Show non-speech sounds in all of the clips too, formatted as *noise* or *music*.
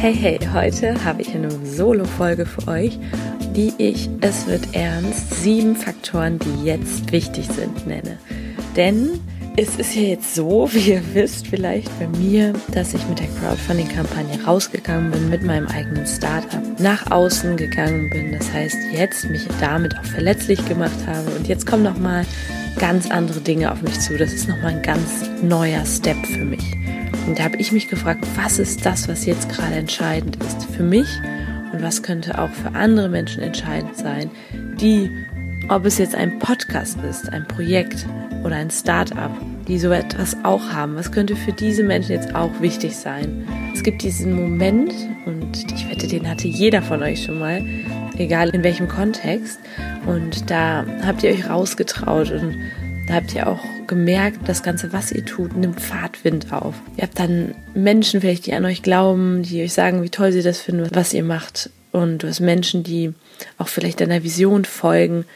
Hey, hey, heute habe ich eine Solo-Folge für euch, die ich Es wird ernst, sieben Faktoren, die jetzt wichtig sind, nenne. Denn es ist ja jetzt so, *laughs* wie ihr wisst vielleicht bei mir, dass ich mit der Crowdfunding-Kampagne rausgegangen bin, mit meinem eigenen Startup nach außen gegangen bin. Das heißt, jetzt mich damit auch verletzlich gemacht habe und jetzt kommen nochmal ganz andere Dinge auf mich zu. Das ist nochmal ein ganz neuer Step für mich. Und da habe ich mich gefragt, was ist das, was jetzt gerade entscheidend ist für mich und was könnte auch für andere Menschen entscheidend sein, die, ob es jetzt ein Podcast ist, ein Projekt oder ein Start-up, die so etwas auch haben, was könnte für diese Menschen jetzt auch wichtig sein. Es gibt diesen Moment und ich wette, den hatte jeder von euch schon mal, egal in welchem Kontext. Und da habt ihr euch rausgetraut und da habt ihr auch gemerkt, das Ganze, was ihr tut, nimmt Fahrtwind auf. Ihr habt dann Menschen vielleicht, die an euch glauben, die euch sagen, wie toll sie das finden, was ihr macht. Und du hast Menschen, die auch vielleicht deiner Vision folgen.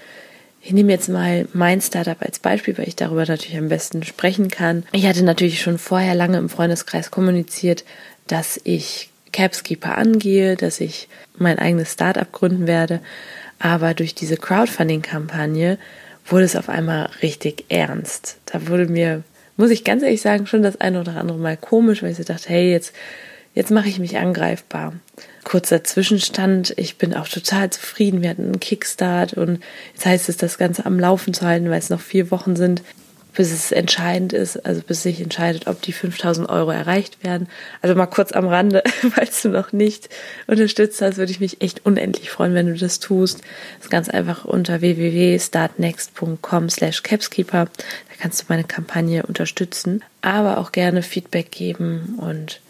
Ich nehme jetzt mal mein Startup als Beispiel, weil ich darüber natürlich am besten sprechen kann. Ich hatte natürlich schon vorher lange im Freundeskreis kommuniziert, dass ich Capskeeper angehe, dass ich mein eigenes Startup gründen werde. Aber durch diese Crowdfunding-Kampagne wurde es auf einmal richtig ernst. Da wurde mir, muss ich ganz ehrlich sagen, schon das eine oder andere Mal komisch, weil ich so dachte, hey, jetzt, jetzt mache ich mich angreifbar. Kurzer Zwischenstand, ich bin auch total zufrieden. Wir hatten einen Kickstart und jetzt heißt es, das Ganze am Laufen zu halten, weil es noch vier Wochen sind bis es entscheidend ist, also bis sich entscheidet, ob die 5000 Euro erreicht werden. Also mal kurz am Rande, *laughs* falls du noch nicht unterstützt hast, würde ich mich echt unendlich freuen, wenn du das tust. Das ist ganz einfach unter www.startnext.com slash capskeeper. Da kannst du meine Kampagne unterstützen, aber auch gerne Feedback geben und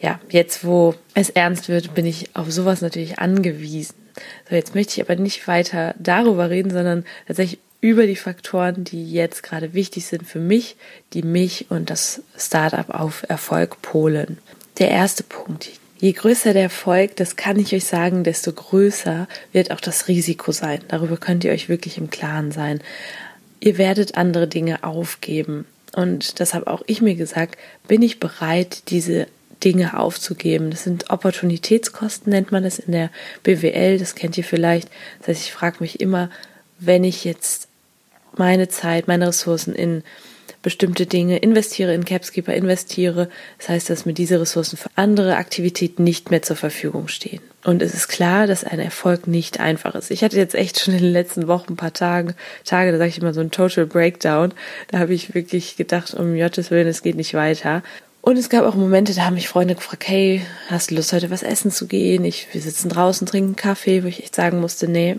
ja, jetzt wo es ernst wird, bin ich auf sowas natürlich angewiesen. So, jetzt möchte ich aber nicht weiter darüber reden, sondern tatsächlich über die Faktoren, die jetzt gerade wichtig sind für mich, die mich und das Startup auf Erfolg polen. Der erste Punkt. Je größer der Erfolg, das kann ich euch sagen, desto größer wird auch das Risiko sein. Darüber könnt ihr euch wirklich im Klaren sein. Ihr werdet andere Dinge aufgeben. Und das habe auch ich mir gesagt, bin ich bereit, diese Dinge aufzugeben. Das sind Opportunitätskosten, nennt man das in der BWL, das kennt ihr vielleicht. Das heißt, ich frage mich immer, wenn ich jetzt meine Zeit, meine Ressourcen in bestimmte Dinge investiere, in Capskeeper investiere. Das heißt, dass mir diese Ressourcen für andere Aktivitäten nicht mehr zur Verfügung stehen. Und es ist klar, dass ein Erfolg nicht einfach ist. Ich hatte jetzt echt schon in den letzten Wochen ein paar Tage, Tage, da sage ich immer so ein Total Breakdown. Da habe ich wirklich gedacht, um Gottes Willen, es geht nicht weiter. Und es gab auch Momente, da haben mich Freunde gefragt, hey, hast du Lust, heute was essen zu gehen? Ich, wir sitzen draußen, trinken Kaffee, wo ich echt sagen musste, nee,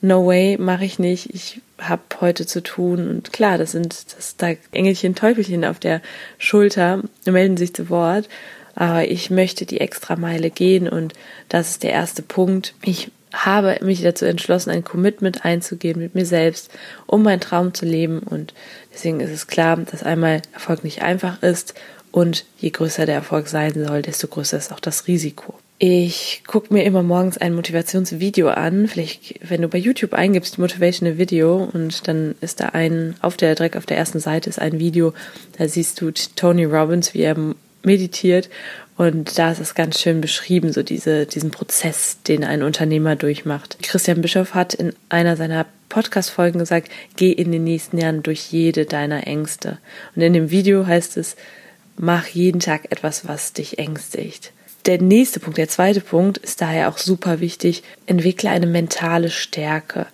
no way, mache ich nicht. Ich habe heute zu tun. Und klar, das sind das da Engelchen, Teufelchen auf der Schulter, melden sich zu Wort. Aber ich möchte die extra Meile gehen und das ist der erste Punkt. Ich habe mich dazu entschlossen, ein Commitment einzugehen mit mir selbst, um meinen Traum zu leben. Und deswegen ist es klar, dass einmal Erfolg nicht einfach ist und je größer der Erfolg sein soll, desto größer ist auch das Risiko. Ich gucke mir immer morgens ein Motivationsvideo an. Vielleicht, wenn du bei YouTube eingibst, Motivational Video, und dann ist da ein, auf der, direkt auf der ersten Seite ist ein Video, da siehst du Tony Robbins, wie er meditiert. Und da ist es ganz schön beschrieben, so diese, diesen Prozess, den ein Unternehmer durchmacht. Christian Bischoff hat in einer seiner Podcast-Folgen gesagt, geh in den nächsten Jahren durch jede deiner Ängste. Und in dem Video heißt es, mach jeden Tag etwas, was dich ängstigt. Der nächste Punkt, der zweite Punkt, ist daher auch super wichtig. Entwickle eine mentale Stärke.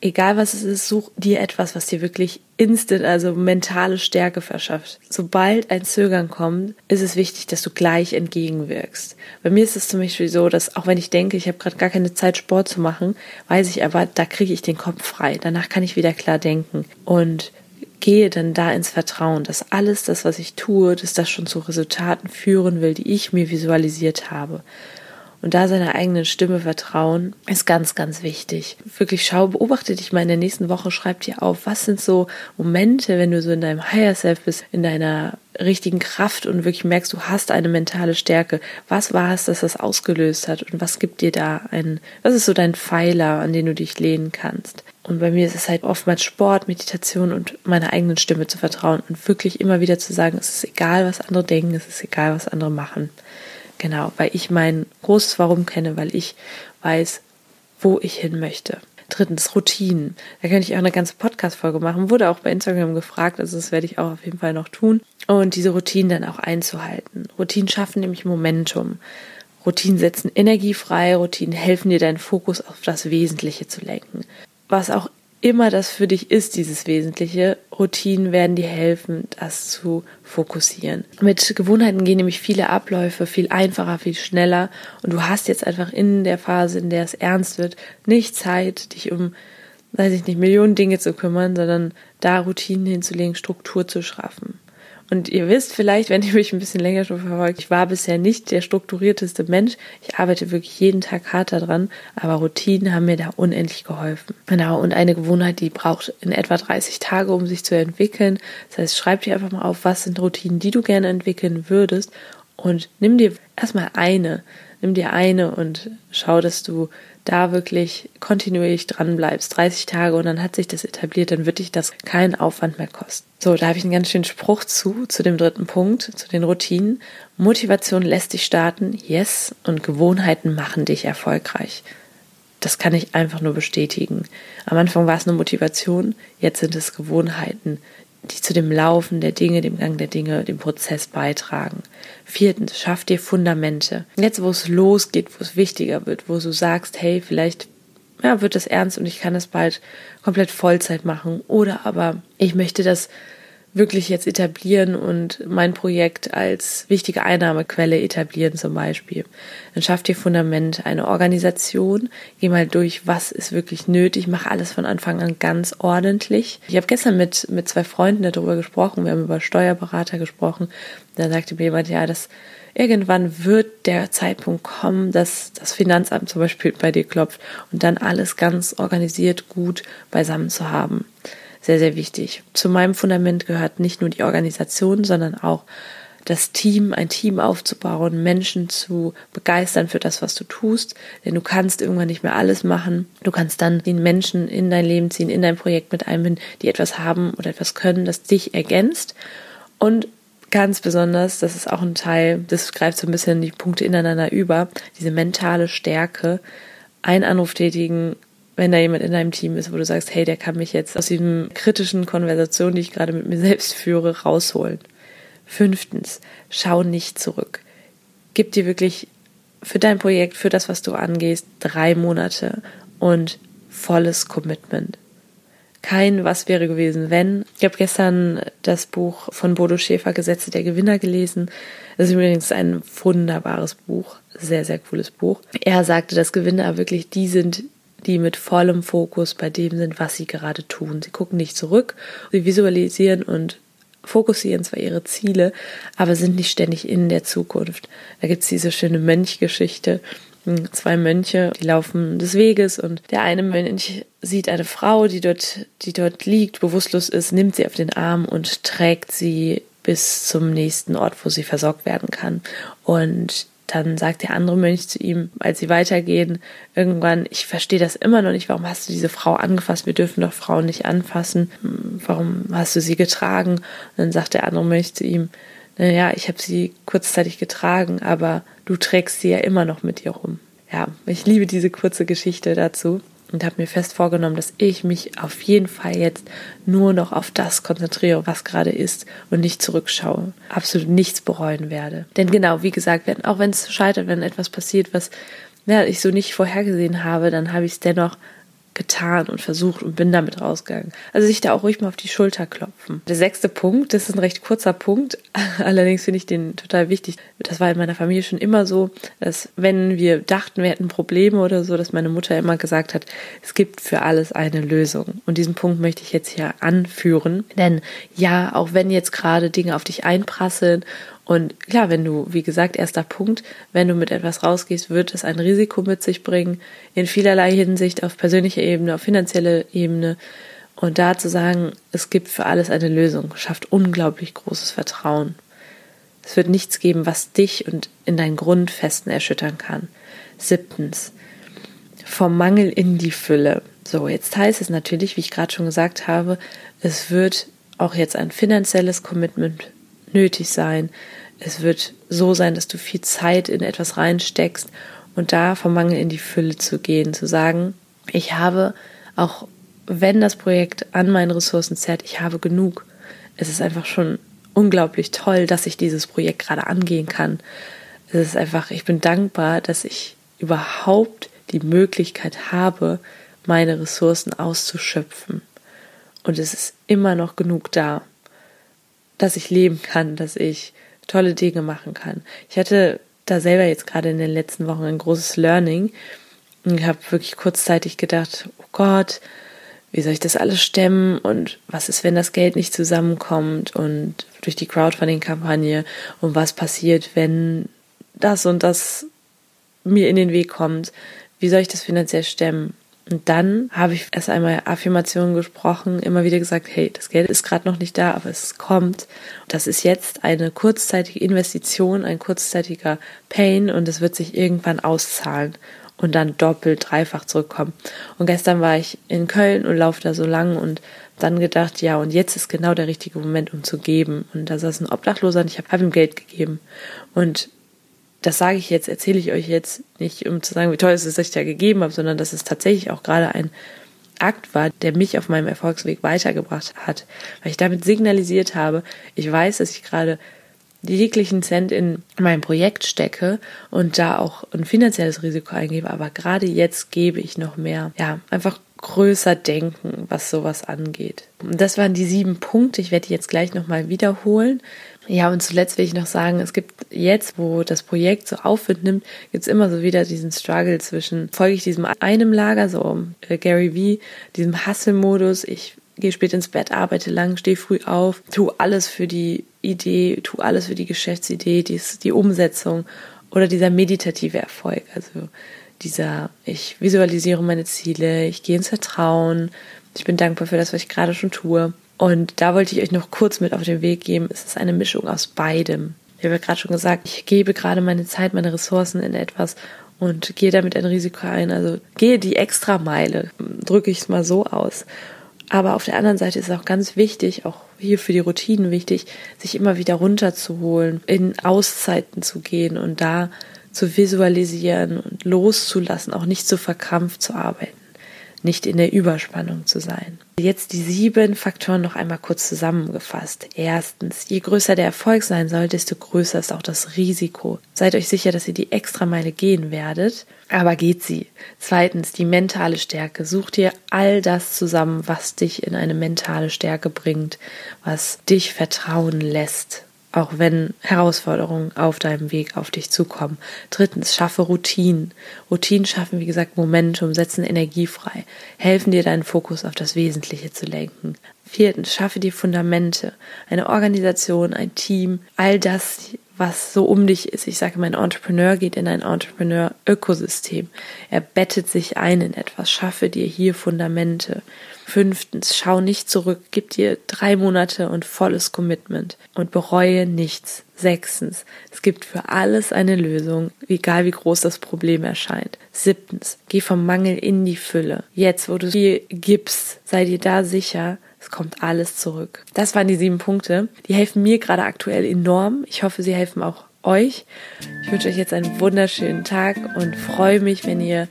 Egal was es ist, such dir etwas, was dir wirklich instant, also mentale Stärke verschafft. Sobald ein Zögern kommt, ist es wichtig, dass du gleich entgegenwirkst. Bei mir ist es zum Beispiel so, dass auch wenn ich denke, ich habe gerade gar keine Zeit, Sport zu machen, weiß ich aber, da kriege ich den Kopf frei. Danach kann ich wieder klar denken. Und gehe dann da ins Vertrauen, dass alles das, was ich tue, dass das schon zu Resultaten führen will, die ich mir visualisiert habe. Und da seiner eigenen Stimme vertrauen, ist ganz, ganz wichtig. Wirklich schau, beobachte dich mal in der nächsten Woche, schreib dir auf, was sind so Momente, wenn du so in deinem Higher Self bist, in deiner richtigen Kraft und wirklich merkst, du hast eine mentale Stärke. Was war es, dass das ausgelöst hat und was gibt dir da ein, was ist so dein Pfeiler, an den du dich lehnen kannst? Und bei mir ist es halt oftmals Sport, Meditation und meiner eigenen Stimme zu vertrauen und wirklich immer wieder zu sagen, es ist egal, was andere denken, es ist egal, was andere machen. Genau, weil ich mein großes Warum kenne, weil ich weiß, wo ich hin möchte. Drittens, Routinen. Da könnte ich auch eine ganze Podcast-Folge machen. Wurde auch bei Instagram gefragt, also das werde ich auch auf jeden Fall noch tun. Und diese Routinen dann auch einzuhalten. Routinen schaffen nämlich Momentum. Routinen setzen Energie frei, Routinen helfen dir, deinen Fokus auf das Wesentliche zu lenken. Was auch immer das für dich ist, dieses Wesentliche, Routinen werden dir helfen, das zu fokussieren. Mit Gewohnheiten gehen nämlich viele Abläufe viel einfacher, viel schneller und du hast jetzt einfach in der Phase, in der es ernst wird, nicht Zeit, dich um, weiß ich nicht, Millionen Dinge zu kümmern, sondern da Routinen hinzulegen, Struktur zu schaffen. Und ihr wisst vielleicht, wenn ihr mich ein bisschen länger schon verfolgt, ich war bisher nicht der strukturierteste Mensch. Ich arbeite wirklich jeden Tag hart daran, aber Routinen haben mir da unendlich geholfen. Genau, und eine Gewohnheit, die braucht in etwa 30 Tage, um sich zu entwickeln. Das heißt, schreib dir einfach mal auf, was sind Routinen, die du gerne entwickeln würdest und nimm dir erstmal eine. Nimm dir eine und schau, dass du da wirklich kontinuierlich dran bleibst, 30 Tage und dann hat sich das etabliert, dann wird dich das keinen Aufwand mehr kosten. So, da habe ich einen ganz schönen Spruch zu, zu dem dritten Punkt, zu den Routinen. Motivation lässt dich starten, yes, und Gewohnheiten machen dich erfolgreich. Das kann ich einfach nur bestätigen. Am Anfang war es eine Motivation, jetzt sind es Gewohnheiten, die zu dem Laufen der Dinge, dem Gang der Dinge, dem Prozess beitragen. Viertens, schaff dir Fundamente. Jetzt, wo es losgeht, wo es wichtiger wird, wo du sagst, hey, vielleicht ja, wird das ernst und ich kann das bald komplett Vollzeit machen. Oder aber ich möchte das wirklich jetzt etablieren und mein Projekt als wichtige Einnahmequelle etablieren zum Beispiel. Dann schafft ihr Fundament, eine Organisation, geh mal durch, was ist wirklich nötig, mach alles von Anfang an ganz ordentlich. Ich habe gestern mit, mit zwei Freunden darüber gesprochen, wir haben über Steuerberater gesprochen, da sagte mir jemand, ja, das irgendwann wird der Zeitpunkt kommen, dass das Finanzamt zum Beispiel bei dir klopft und dann alles ganz organisiert gut beisammen zu haben sehr, sehr wichtig. Zu meinem Fundament gehört nicht nur die Organisation, sondern auch das Team, ein Team aufzubauen, Menschen zu begeistern für das, was du tust. Denn du kannst irgendwann nicht mehr alles machen. Du kannst dann den Menschen in dein Leben ziehen, in dein Projekt mit einbinden, die etwas haben oder etwas können, das dich ergänzt. Und ganz besonders, das ist auch ein Teil, das greift so ein bisschen die Punkte ineinander über, diese mentale Stärke, einen Anruf tätigen, wenn da jemand in deinem Team ist, wo du sagst, hey, der kann mich jetzt aus diesem kritischen Konversation, die ich gerade mit mir *laughs* selbst führe, rausholen. Fünftens, schau nicht zurück. Gib dir wirklich für dein Projekt, für das, was du angehst, drei Monate und volles Commitment. Kein Was wäre gewesen, wenn. Ich habe gestern das Buch von Bodo Schäfer, Gesetze der Gewinner, gelesen. Das ist übrigens ein wunderbares Buch, sehr, sehr cooles Buch. Er sagte, dass Gewinner wirklich die sind, die mit vollem Fokus bei dem sind, was sie gerade tun. Sie gucken nicht zurück, sie visualisieren und fokussieren zwar ihre Ziele, aber sind nicht ständig in der Zukunft. Da gibt's diese schöne Mönchgeschichte. Hm, zwei Mönche, die laufen des Weges und der eine Mönch sieht eine Frau, die dort, die dort liegt, bewusstlos ist, nimmt sie auf den Arm und trägt sie bis zum nächsten Ort, wo sie versorgt werden kann. Und dann sagt der andere Mönch zu ihm, als sie weitergehen, irgendwann, ich verstehe das immer noch nicht, warum hast du diese Frau angefasst? Wir dürfen doch Frauen nicht anfassen. Warum hast du sie getragen? Und dann sagt der andere Mönch zu ihm, naja, ich habe sie kurzzeitig getragen, aber du trägst sie ja immer noch mit dir rum. Ja, ich liebe diese kurze Geschichte dazu und habe mir fest vorgenommen, dass ich mich auf jeden Fall jetzt nur noch auf das konzentriere, was gerade ist und nicht zurückschaue. Absolut nichts bereuen werde. Denn genau, wie gesagt, wenn, auch wenn es scheitert, wenn etwas passiert, was ja, ich so nicht vorhergesehen habe, dann habe ich es dennoch getan und versucht und bin damit rausgegangen. Also sich da auch ruhig mal auf die Schulter klopfen. Der sechste Punkt, das ist ein recht kurzer Punkt, *laughs* allerdings finde ich den total wichtig. Das war in meiner Familie schon immer so, dass wenn wir dachten, wir hätten Probleme oder so, dass meine Mutter immer gesagt hat, es gibt für alles eine Lösung. Und diesen Punkt möchte ich jetzt hier anführen. Denn ja, auch wenn jetzt gerade Dinge auf dich einprasseln Und klar, wenn du, wie gesagt, erster Punkt, wenn du mit etwas rausgehst, wird es ein Risiko mit sich bringen, in vielerlei Hinsicht, auf persönlicher Ebene, auf finanzieller Ebene. Und da zu sagen, es gibt für alles eine Lösung, schafft unglaublich großes Vertrauen. Es wird nichts geben, was dich und in deinen Grundfesten erschüttern kann. Siebtens, vom Mangel in die Fülle. So, jetzt heißt es natürlich, wie ich gerade schon gesagt habe, es wird auch jetzt ein finanzielles Commitment nötig sein. Es wird so sein, dass du viel Zeit in etwas reinsteckst und da vom Mangel in die Fülle zu gehen, zu sagen, ich habe auch wenn das Projekt an meinen Ressourcen zerrt, ich habe genug. Es ist einfach schon unglaublich toll, dass ich dieses Projekt gerade angehen kann. Es ist einfach, ich bin dankbar, dass ich überhaupt die Möglichkeit habe, meine Ressourcen auszuschöpfen. Und es ist immer noch genug da dass ich leben kann, dass ich tolle Dinge machen kann. Ich hatte da selber jetzt gerade in den letzten Wochen ein großes Learning. Und habe wirklich kurzzeitig gedacht, oh Gott, wie soll ich das alles stemmen? Und was ist, wenn das Geld nicht zusammenkommt? Und durch die Crowdfunding-Kampagne? Und was passiert, wenn das und das mir in den Weg kommt, wie soll ich das finanziell stemmen? Und dann habe ich erst einmal Affirmationen gesprochen, immer wieder gesagt, hey, das Geld ist gerade noch nicht da, aber es kommt. Das ist jetzt eine kurzzeitige Investition, ein kurzzeitiger Pain und es wird sich irgendwann auszahlen und dann doppelt, dreifach zurückkommen. Und gestern war ich in Köln und laufe da so lang und dann gedacht, ja, und jetzt ist genau der richtige Moment, um zu geben. Und da saß ein Obdachloser und ich habe hab ihm Geld gegeben. Und das sage ich jetzt, erzähle ich euch jetzt nicht, um zu sagen, wie toll es ist, dass ich da gegeben habe, sondern dass es tatsächlich auch gerade ein Akt war, der mich auf meinem Erfolgsweg weitergebracht hat, weil ich damit signalisiert habe, ich weiß, dass ich gerade jeglichen Cent in mein Projekt stecke und da auch ein finanzielles Risiko eingebe, aber gerade jetzt gebe ich noch mehr. Ja, einfach größer denken, was sowas angeht. Und das waren die sieben Punkte. Ich werde die jetzt gleich nochmal wiederholen. Ja, und zuletzt will ich noch sagen, es gibt jetzt, wo das Projekt so Aufwind nimmt, gibt es immer so wieder diesen Struggle zwischen, folge ich diesem einem Lager, so äh, Gary V, diesem Hustle-Modus, ich gehe spät ins Bett, arbeite lang, stehe früh auf, tu alles für die Idee, tu alles für die Geschäftsidee, die, die Umsetzung oder dieser meditative Erfolg, also dieser, ich visualisiere meine Ziele, ich gehe ins Vertrauen, ich bin dankbar für das, was ich gerade schon tue. Und da wollte ich euch noch kurz mit auf den Weg geben. Es ist eine Mischung aus beidem. Ich habe ja gerade schon gesagt, ich gebe gerade meine Zeit, meine Ressourcen in etwas und gehe damit ein Risiko ein. Also gehe die extra Meile, drücke ich es mal so aus. Aber auf der anderen Seite ist es auch ganz wichtig, auch hier für die Routinen wichtig, sich immer wieder runterzuholen, in Auszeiten zu gehen und da zu visualisieren und loszulassen, auch nicht so verkrampft zu arbeiten nicht in der Überspannung zu sein. Jetzt die sieben Faktoren noch einmal kurz zusammengefasst. Erstens, je größer der Erfolg sein soll, desto größer ist auch das Risiko. Seid euch sicher, dass ihr die Extrameile gehen werdet, aber geht sie. Zweitens, die mentale Stärke. Such dir all das zusammen, was dich in eine mentale Stärke bringt, was dich vertrauen lässt, auch wenn Herausforderungen auf deinem Weg auf dich zukommen. Drittens, schaffe Routinen. Routinen schaffen, wie gesagt, Momentum, setzen Energie frei, helfen dir, deinen Fokus auf das Wesentliche zu lenken. Viertens, schaffe dir Fundamente, eine Organisation, ein Team, all das, was so um dich ist. Ich sage, mein Entrepreneur geht in ein Entrepreneur-Ökosystem. Er bettet sich ein in etwas. Schaffe dir hier Fundamente. Fünftens, schau nicht zurück, gib dir drei Monate und volles Commitment und bereue nichts. Sechstens, es gibt für alles eine Lösung, egal wie groß das Problem erscheint. Siebtens, geh vom Mangel in die Fülle. Jetzt, wo du viel gibst, sei dir da sicher, es kommt alles zurück. Das waren die sieben Punkte. Die helfen mir gerade aktuell enorm. Ich hoffe, sie helfen auch euch. Ich wünsche euch jetzt einen wunderschönen Tag und freue mich, wenn ihr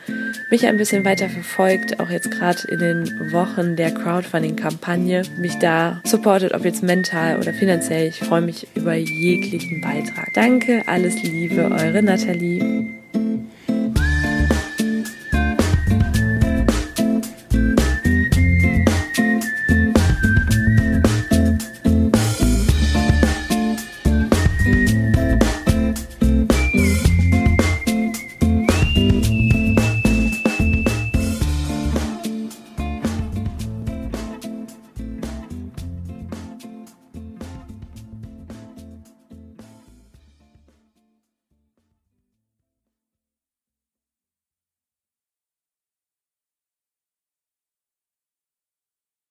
mich ein bisschen weiter verfolgt, auch jetzt gerade in den Wochen der Crowdfunding-Kampagne, mich da supportet, ob jetzt mental oder finanziell. Ich freue mich über jeglichen Beitrag. Danke, alles Liebe, eure Nathalie.